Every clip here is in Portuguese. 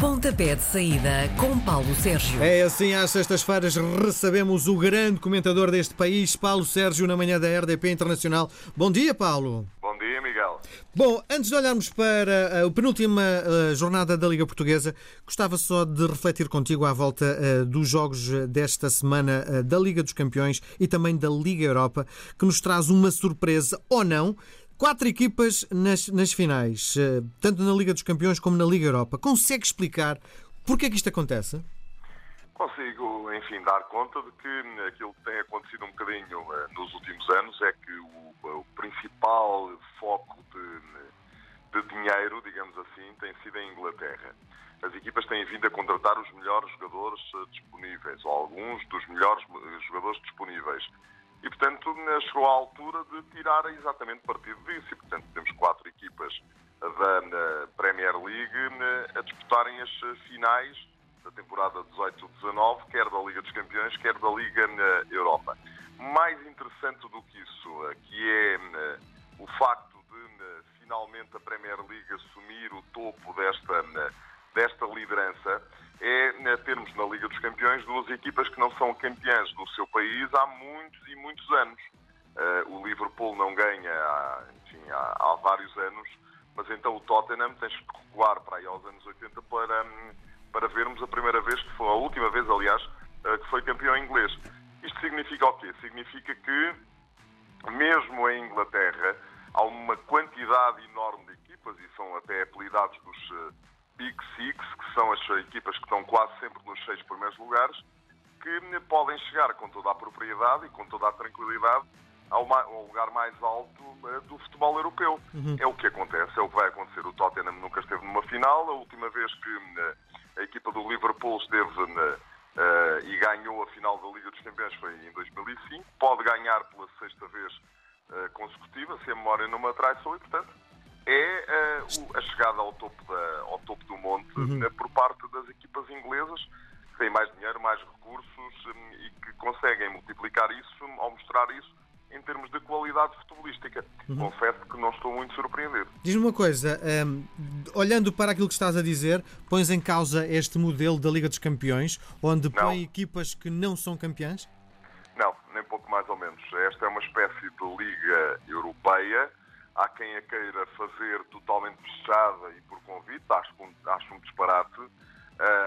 Pontapé de saída com Paulo Sérgio. É assim, às sextas-feiras recebemos o grande comentador deste país, Paulo Sérgio, na manhã da RDP Internacional. Bom dia, Paulo. Bom dia, Miguel. Bom, antes de olharmos para a penúltima uh, jornada da Liga Portuguesa, gostava só de refletir contigo à volta uh, dos jogos desta semana da Liga dos Campeões e também da Liga Europa, que nos traz uma surpresa ou não. Quatro equipas nas, nas finais, tanto na Liga dos Campeões como na Liga Europa. Consegue explicar porquê é que isto acontece? Consigo, enfim, dar conta de que aquilo que tem acontecido um bocadinho nos últimos anos é que o, o principal foco de, de dinheiro, digamos assim, tem sido a Inglaterra. As equipas têm vindo a contratar os melhores jogadores disponíveis, ou alguns dos melhores jogadores disponíveis. E, portanto, chegou à altura de tirar exatamente partido disso. E, portanto, temos quatro equipas da Premier League a disputarem as finais da temporada 18-19, quer da Liga dos Campeões, quer da Liga Europa. Mais interessante do que isso, que é o facto de finalmente a Premier League assumir o topo desta, desta liderança, é termos na Liga dos Campeões duas equipas que não são campeãs do seu país há muitos e muitos anos. Uh, o Liverpool não ganha há, enfim, há, há, vários anos, mas então o Tottenham tem que recuar para aí aos anos 80 para, para vermos a primeira vez, que foi a última vez, aliás, uh, que foi campeão inglês. Isto significa o quê? Significa que, mesmo em Inglaterra, há uma quantidade enorme de equipas, e são até apelidados dos uh, Big Six, que são as equipas que estão quase sempre nos seis primeiros lugares, que podem chegar com toda a propriedade e com toda a tranquilidade ao, lugar mais alto uh, do futebol europeu. Uhum. É o que acontece, é o que vai acontecer. O Tottenham nunca esteve numa final, a última vez que uh, a equipa do Liverpool esteve uh, e ganhou a final da Liga dos Campeões foi em 2005, pode ganhar pela sexta vez consecutiva, se a memória não me atraiçou, e portanto é a chegada ao topo, da, ao topo do monte uhum. por parte das equipas inglesas que têm mais dinheiro, mais recursos um, e que conseguem multiplicar isso ao mostrar isso em termos de qualidade futebolística. Uhum. Confesso que não estou muito surpreendido. Diz-me uma coisa, um, olhando para aquilo que estás a dizer, pões em causa este modelo da Liga dos Campeões, onde não. põe equipas que não são campeãs? Não, nem pouco mais ou menos. Esta é uma espécie de Liga Europeia. Há quem a queira fazer totalmente fechada e por convite, acho, acho um disparate. Uh,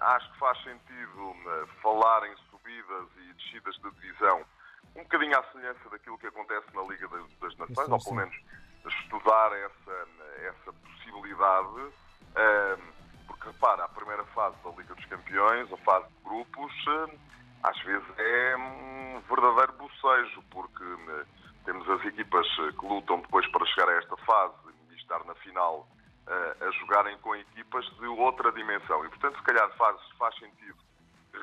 acho que faz sentido uh, falar em subidas e descidas de divisão um bocadinho à semelhança daquilo que acontece na Liga das, das Nações, ou pelo menos estudar essa, essa possibilidade, porque repara, a primeira fase da Liga dos Campeões, a fase de grupos, às vezes é um verdadeiro bocejo, porque temos as equipas que lutam depois para chegar a esta fase e estar na final a jogarem com equipas de outra dimensão. E, portanto, se calhar faz, faz sentido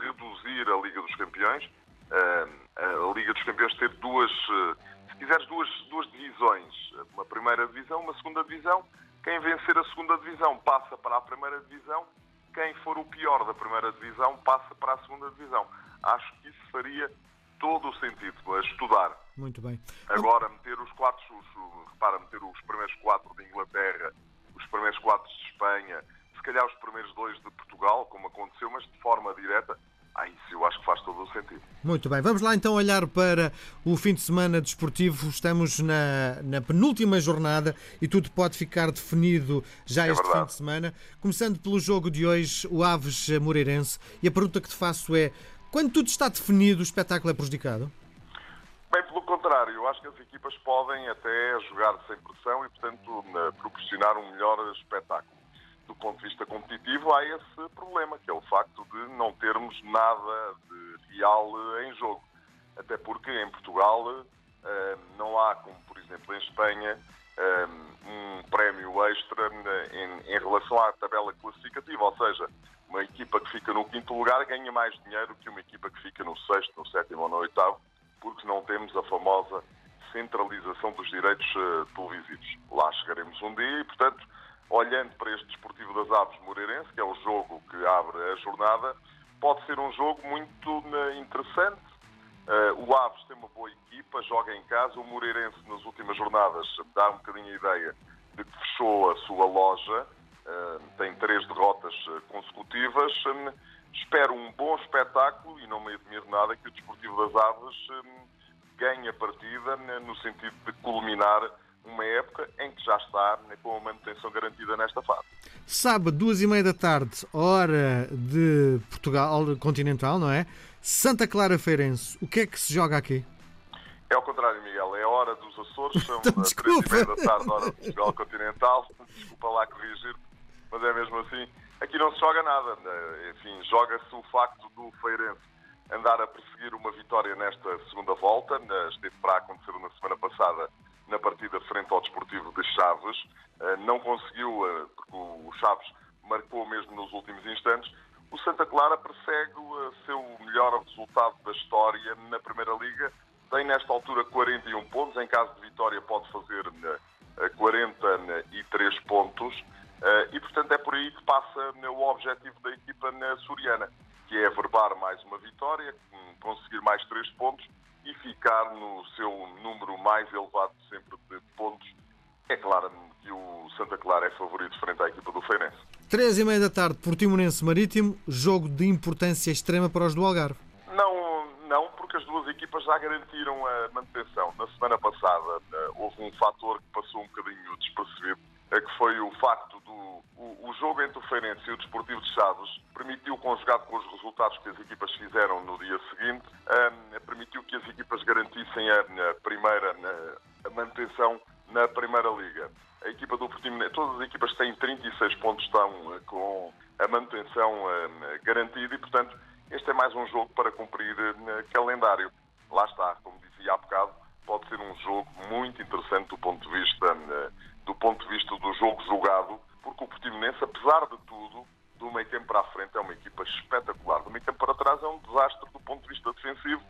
reduzir a Liga dos Campeões, a Liga dos Campeões ter duas, eh, se quiseres, duas, duas divisões. Uma primeira divisão, uma segunda divisão. Quem vencer a segunda divisão passa para a primeira divisão. Quem for o pior da primeira divisão passa para a segunda divisão. Acho que isso faria todo o sentido a estudar. Muito bem. Agora, meter os quatro, os, repara, meter os primeiros quatro de Inglaterra, os primeiros quatro de Espanha, se calhar os primeiros dois de Portugal, como aconteceu, mas de forma direta, ah, isso eu acho que faz todo o sentido. Muito bem, vamos lá então olhar para o fim de semana desportivo. Estamos na, na penúltima jornada e tudo pode ficar definido já é este verdade. fim de semana. Começando pelo jogo de hoje, o Aves Moreirense. E a pergunta que te faço é: quando tudo está definido, o espetáculo é prejudicado? Bem, pelo contrário, eu acho que as equipas podem até jogar sem pressão e, portanto, proporcionar um melhor espetáculo. Do ponto de vista competitivo, há esse problema, que é o facto de não termos nada de real eh, em jogo. Até porque em Portugal eh, não há, como por exemplo em Espanha, eh, um prémio extra em, relação à tabela classificativa, ou seja, uma equipa que fica no quinto lugar ganha mais dinheiro que uma equipa que fica no sexto, no sétimo ou no oitavo, porque não temos a famosa centralização dos direitos televisivos. Lá chegaremos um dia e, portanto, olhando para este Desportivo das Aves Moreirense, que é o jogo que abre a jornada, pode ser um jogo muito eh, interessante. Uh, o Aves tem uma boa equipa, joga em casa. O Moreirense, nas últimas jornadas, dá um bocadinho a ideia de que fechou a sua loja tem três derrotas consecutivas. Espero um bom espetáculo e não me admiro nada que o Desportivo das Aves ganhe a partida no sentido de culminar uma época em que já está com a manutenção garantida nesta fase. Sábado, duas e meia da tarde, hora de Portugal continental, não é? Santa Clara Feirense, o que é que se joga aqui? É ao contrário, Miguel, é a hora dos Açores, são então, três e meia da tarde, hora de Portugal continental. Desculpa lá corrigir, mas é mesmo assim. Aqui não se joga nada, enfim, joga-se o facto do Feirense andar a perseguir uma vitória nesta segunda volta, esteve para acontecer na semana passada na partida frente ao Desportivo de Chaves. Eh, não conseguiu, eh, porque o Chaves marcou mesmo nos últimos instantes. O Santa Clara persegue o eh, seu melhor resultado da história na Primeira Liga. Tem nesta altura 41 pontos. Em caso de vitória, pode fazer 43 pontos. Passa o objetivo da equipa suriana, que é averbar mais uma vitória, conseguir mais três pontos e ficar no seu número mais elevado sempre de pontos. É claro que o Santa Clara é favorito frente à equipa do Feirense. Três e meia da tarde, Portimonense Marítimo, jogo de importância extrema para os do Algarve. Não, não, porque as duas equipas já garantiram a manutenção. Na semana passada eh, houve um fator que passou um bocadinho despercebido, é que foi o facto o, o, jogo entre o Feirense e o Desportivo de Chaves permitiu, conjugado com os resultados que as equipas fizeram no dia seguinte, um, permitiu que as equipas garantissem a, a primeira a, manutenção na Primeira Liga. A equipa do Portimonense, todas as equipas têm 36 pontos estão com a manutenção um, garantida e, portanto, este é mais um jogo para cumprir uh, calendário. Lá está, como dizia há bocado, pode ser um jogo muito interessante do ponto de vista, do, ponto de vista do jogo jogado, porque o Portimonense, apesar de tudo, do meio tempo para a frente é uma equipa espetacular. Do meio tempo para trás é um desastre do ponto de vista defensivo,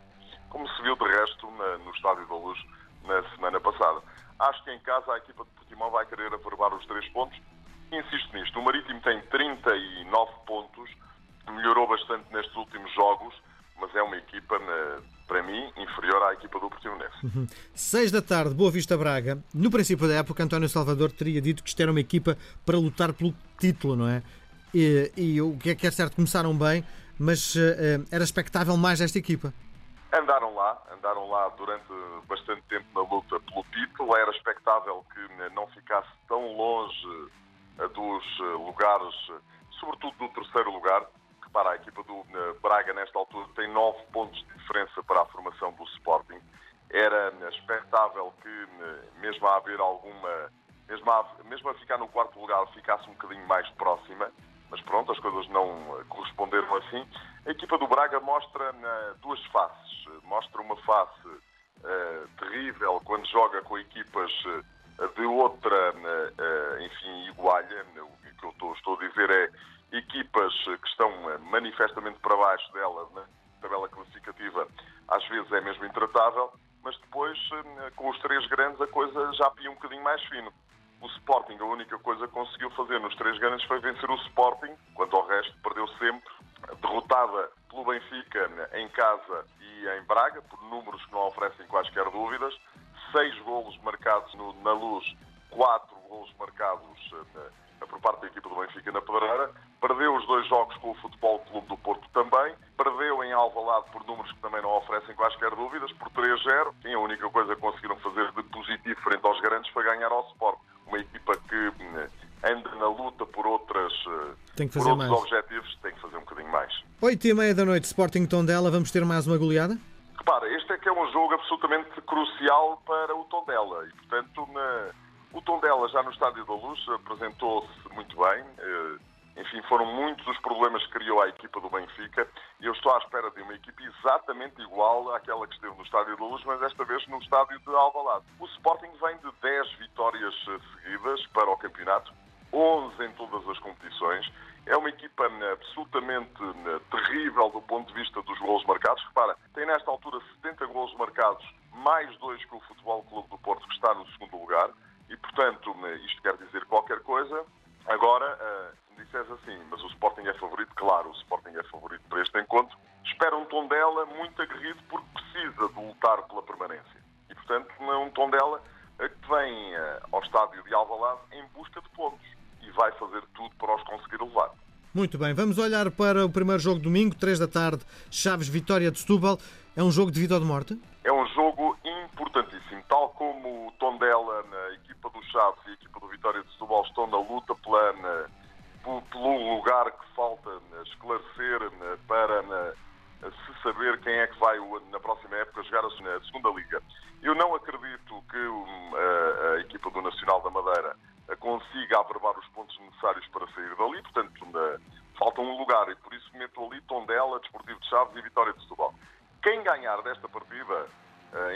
como se viu de resto na, no Estádio da Luz na semana passada. Acho que em casa a equipa de Portimão vai querer aprovar os três pontos. Insisto nisto, o Marítimo tem 39 pontos, melhorou bastante nestes últimos jogos, mas é uma equipa, para mim, inferior à equipa do Portimonense. Uhum. Seis da tarde, Boa Vista Braga. No princípio da época, António Salvador teria dito que isto era uma equipa para lutar pelo título, não é? E, e o que é que é certo, começaram bem, mas uh, era expectável mais esta equipa. Andaram lá, andaram lá durante bastante tempo na luta pelo título. Era expectável que não ficasse tão longe eh, dos lugares, sobretudo do terceiro lugar, para a equipa do eh, Braga, nesta altura, tem nove pontos de diferença para a formação do Sporting. Era eh, expectável que, eh, mesmo a haver alguma. Mesmo a, mesmo a ficar no quarto lugar, ficasse um bocadinho mais próxima, mas pronto, as coisas não corresponderam assim. A equipa do Braga mostra duas faces. Mostra uma face uh, terrível quando joga com equipas de outra, enfim, igualha. O que eu estou, estou a dizer é equipas que estão eh, manifestamente para baixo dela na tabela classificativa, às vezes é mesmo intratável, mas depois, eh, com os três grandes, a coisa já pia um bocadinho mais fino. O Sporting, a única coisa que conseguiu fazer nos três grandes foi vencer o Sporting, quanto ao resto, perdeu sempre, derrotada pelo Benfica em casa e em Braga, por números que não oferecem quaisquer dúvidas, seis golos marcados no, na luz, quatro golos marcados uh, por parte da equipa do Benfica na Pedreira, perdeu os dois jogos com o Futebol Clube do Porto também, perdeu em Alvalade por números que também não oferecem quaisquer dúvidas, por 3-0, e a única coisa que conseguiram fazer de positivo frente aos grandes foi ganhar ao Sport, uma equipa que hum, anda na luta por, outras, tem que fazer por outros mais. objetivos, tem que fazer um bocadinho mais. 8 e meia da noite, Sporting Tondela, vamos ter mais uma goleada? Repara, este é que é um jogo absolutamente crucial para o Tondela, e portanto... Na o Tondela, já no Estádio da Luz, apresentou-se muito bem. Eh, enfim, foram muitos os problemas que criou a equipa do Benfica e eu estou à espera de uma equipe exatamente igual àquela que esteve no Estádio da Luz, mas desta vez no Estádio de Alvalade. O Sporting vem de 10 vitórias eh, seguidas para o campeonato, 11 em todas as competições. É uma equipa eh, absolutamente terrível do ponto de vista dos golos marcados. Repara, tem nesta altura 70 golos marcados, mais dois que o Futebol Clube do Porto, que está no segundo lugar. E, portanto, isto quer dizer qualquer coisa. Agora, eh, se me disseres assim, mas o Sporting é favorito, claro, o Sporting é favorito para este encontro. Espera um tom dela muito aguerrido porque precisa de lutar pela permanência. E, portanto, é um tom dela que vem eh, ao estádio de Alvalade em busca de pontos. e vai fazer tudo para os conseguir levar. Muito bem, vamos olhar para o primeiro jogo domingo, 3 da tarde, Chaves Vitória de Setúbal. É um jogo de vida ou de morte? É um jogo importantíssimo, tal como o Tondela, na Chaves e a equipa do Vitória de Setúbal estão na luta pela, pelo lugar que falta esclarecer para se saber quem é que vai na próxima época jogar a segunda liga. Eu não acredito que a, a equipa do Nacional da Madeira consiga averbar os pontos necessários para sair dali, portanto falta um lugar e por isso meto ali Tondela, Desportivo de Chaves e Vitória de Setúbal. Quem ganhar desta partida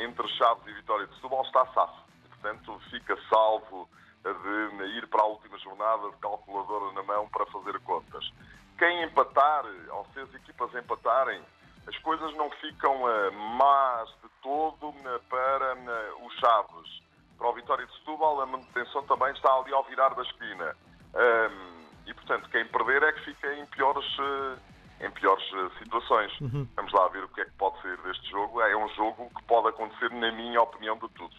entre Chaves e Vitória de Setúbal está safo. Portanto, fica salvo de ir para a última jornada de calculadora na mão para fazer contas. Quem empatar, ou se as equipas empatarem, as coisas não ficam más de todo para os Chaves. Para o Vitória de Setúbal, a manutenção também está ali ao virar da esquina. E, portanto, quem perder é que fica em piores, em piores situações. Uhum. Vamos lá ver o que é que pode sair deste jogo. É um jogo que pode acontecer, na minha opinião, de tudo.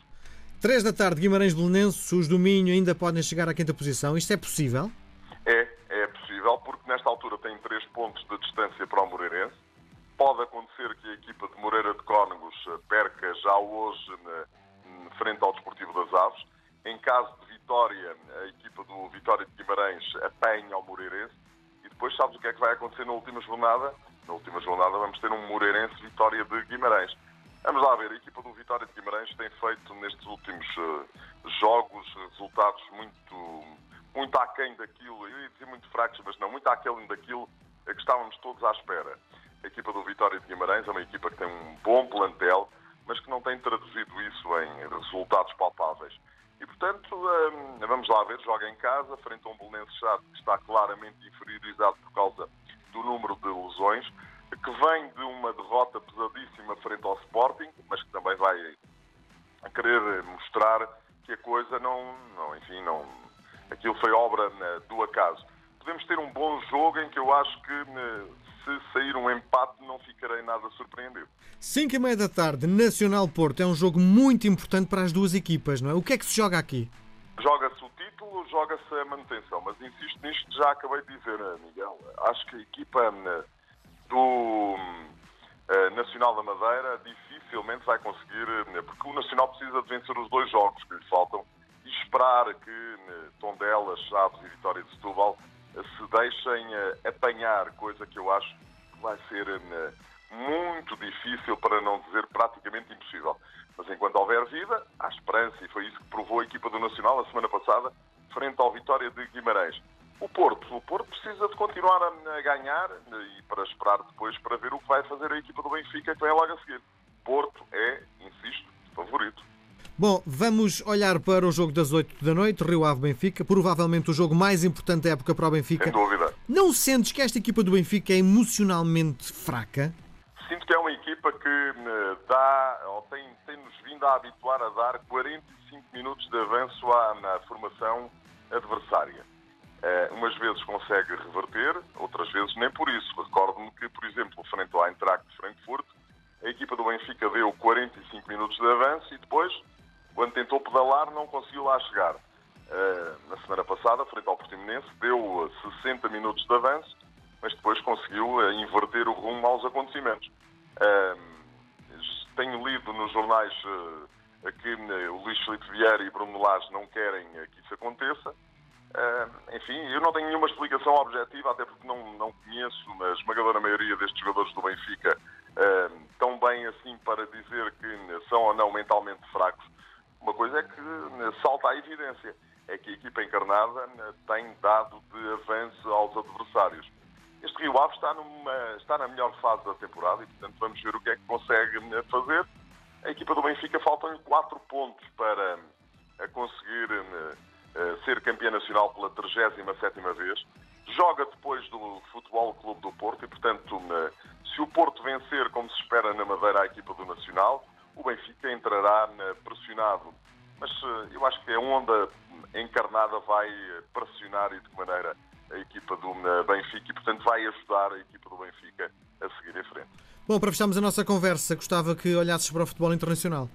3 da tarde, Guimarães Belenenses, os do Minho ainda podem chegar à quinta posição. Isto é possível? É, é possível, porque nesta altura tem 3 pontos de distância para o Moreirense Pode acontecer que a equipa de Moreira de Cónegos perca já hoje na, frente ao Desportivo das Aves. Em caso de vitória, a equipa do Vitória de Guimarães apanha ao Moreirense. E depois sabes o que é que vai acontecer na última jornada? Na última jornada vamos ter um Moreirense Vitória de Guimarães. Vamos lá ver, a equipa do Vitória de Guimarães tem feito nestes últimos uh, jogos resultados muito, muito aquém daquilo, eu ia dizer muito fracos, mas não, muito aquém daquilo que estávamos todos à espera. A equipa do Vitória de Guimarães é uma equipa que tem um bom plantel, mas que não tem traduzido isso em resultados palpáveis. E, portanto, hum, vamos lá ver, joga em casa, frente a um Belenenses que está claramente inferiorizado por causa do número de lesões, que vem de uma derrota pesadíssima frente ao Sporting, mas que também vai querer mostrar que a coisa não, não enfim, não, aquilo foi obra né, do acaso. Podemos ter um bom jogo em que eu acho que né, se sair um empate, não ficarei nada surpreendido. 5 e meia da tarde, Nacional Porto. É um jogo muito importante para as duas equipas, não é? O que é que se joga aqui? Joga-se o título, joga-se a manutenção. Mas insisto nisto, já acabei de dizer, eh, Miguel. Acho que a equipa eh, do eh, Nacional da Madeira dificilmente vai conseguir, porque o Nacional precisa de vencer os dois jogos que lhe faltam e esperar que Tondela, Chaves e Vitória de Setúbal se deixem uh, apanhar, coisa que eu acho que vai ser uh, muito difícil, para não dizer praticamente impossível. Mas enquanto houver vida, há esperança, e foi isso que provou a equipa do Nacional a semana passada, frente ao Vitória de Guimarães. O Porto, o Porto precisa de continuar a, ganhar e para esperar depois para ver o que vai fazer a equipa do Benfica que vem logo a seguir. Porto é, insisto, favorito. Bom, vamos olhar para o jogo das 8 da noite, Rio Ave Benfica, provavelmente o jogo mais importante da época para o Benfica. Sem dúvida. Não sentes que esta equipa do Benfica é emocionalmente fraca? Sinto que é uma equipa que eh, dá, ou tem, tem-nos vindo a habituar a dar 45 minutos de avanço à, na formação adversária. Uh, umas vezes consegue reverter, outras vezes nem por isso. Recordo-me que, por exemplo, frente ao Eintracht de Frankfurt, a equipa do Benfica deu 45 minutos de avanço e depois quando tentou pedalar, não conseguiu lá chegar. Uh, na semana passada, frente ao Portimonense, deu 60 minutos de avanço, mas depois conseguiu uh, inverter o rumo aos acontecimentos. Tenho lido nos jornais que o Luís Felipe Vieira e Bruno Lage não querem que isso aconteça. Enfim, eu não tenho nenhuma explicação objetiva, até porque não, não conheço a esmagadora maioria destes jogadores do Benfica tão bem assim para dizer que são ou não mentalmente fracos. Uma coisa é que né, salta à evidência, é que a equipa encarnada né, tem dado de avanço aos adversários. Este Rio Ave está, numa, está na melhor fase da temporada e, portanto, vamos ver o que é que consegue né, fazer. A equipa do Benfica faltam-lhe 4 pontos para conseguir ser campeã nacional pela 37 vez. Joga depois do Futebol Clube do Porto e, portanto, se o Porto vencer, como se espera na Madeira, a equipa do Nacional, o Benfica entrará pressionado. Mas eh, eu acho que a onda encarnada vai pressionar e de que maneira a equipa do Benfica e, portanto, vai ajudar a equipa do Benfica a seguir em frente. Bom, para fecharmos a nossa conversa, gostava que olhasses para o futebol internacional.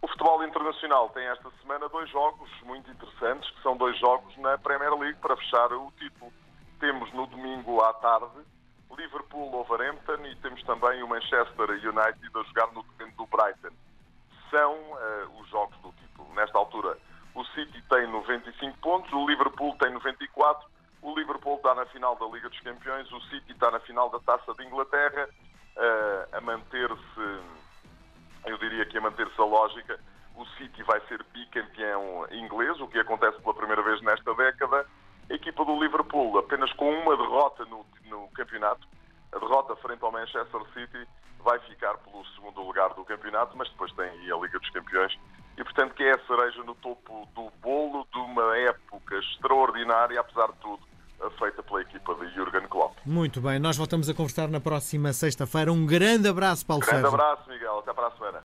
O futebol internacional tem esta semana dois jogos muito interessantes, que são dois jogos na Premier League para fechar o título. Temos no domingo à tarde Liverpool-Overhampton e temos também o Manchester United a jogar no terreno do Brighton. São uh, os jogos do título. Nesta altura, o City tem 95 pontos, o Liverpool tem 94, o Liverpool está na final da Liga dos Campeões, o City está na final da Taça de Inglaterra, uh, a manter-se, eu diria que a manter-se a lógica, o City vai ser bicampeão inglês, o que acontece pela primeira vez nesta década. A equipa do Liverpool, apenas com uma derrota no, no campeonato, a derrota frente ao Manchester City, vai ficar pelo segundo lugar do campeonato, mas depois tem aí a Liga dos Campeões e, portanto, que é a cereja no topo do bolo de uma época extraordinária, apesar de tudo, feita pela equipa de Jurgen Klopp. Muito bem, nós voltamos a conversar na próxima sexta-feira. Um grande abraço, Paulo grande Sérgio. abraço, Miguel. Até para a semana.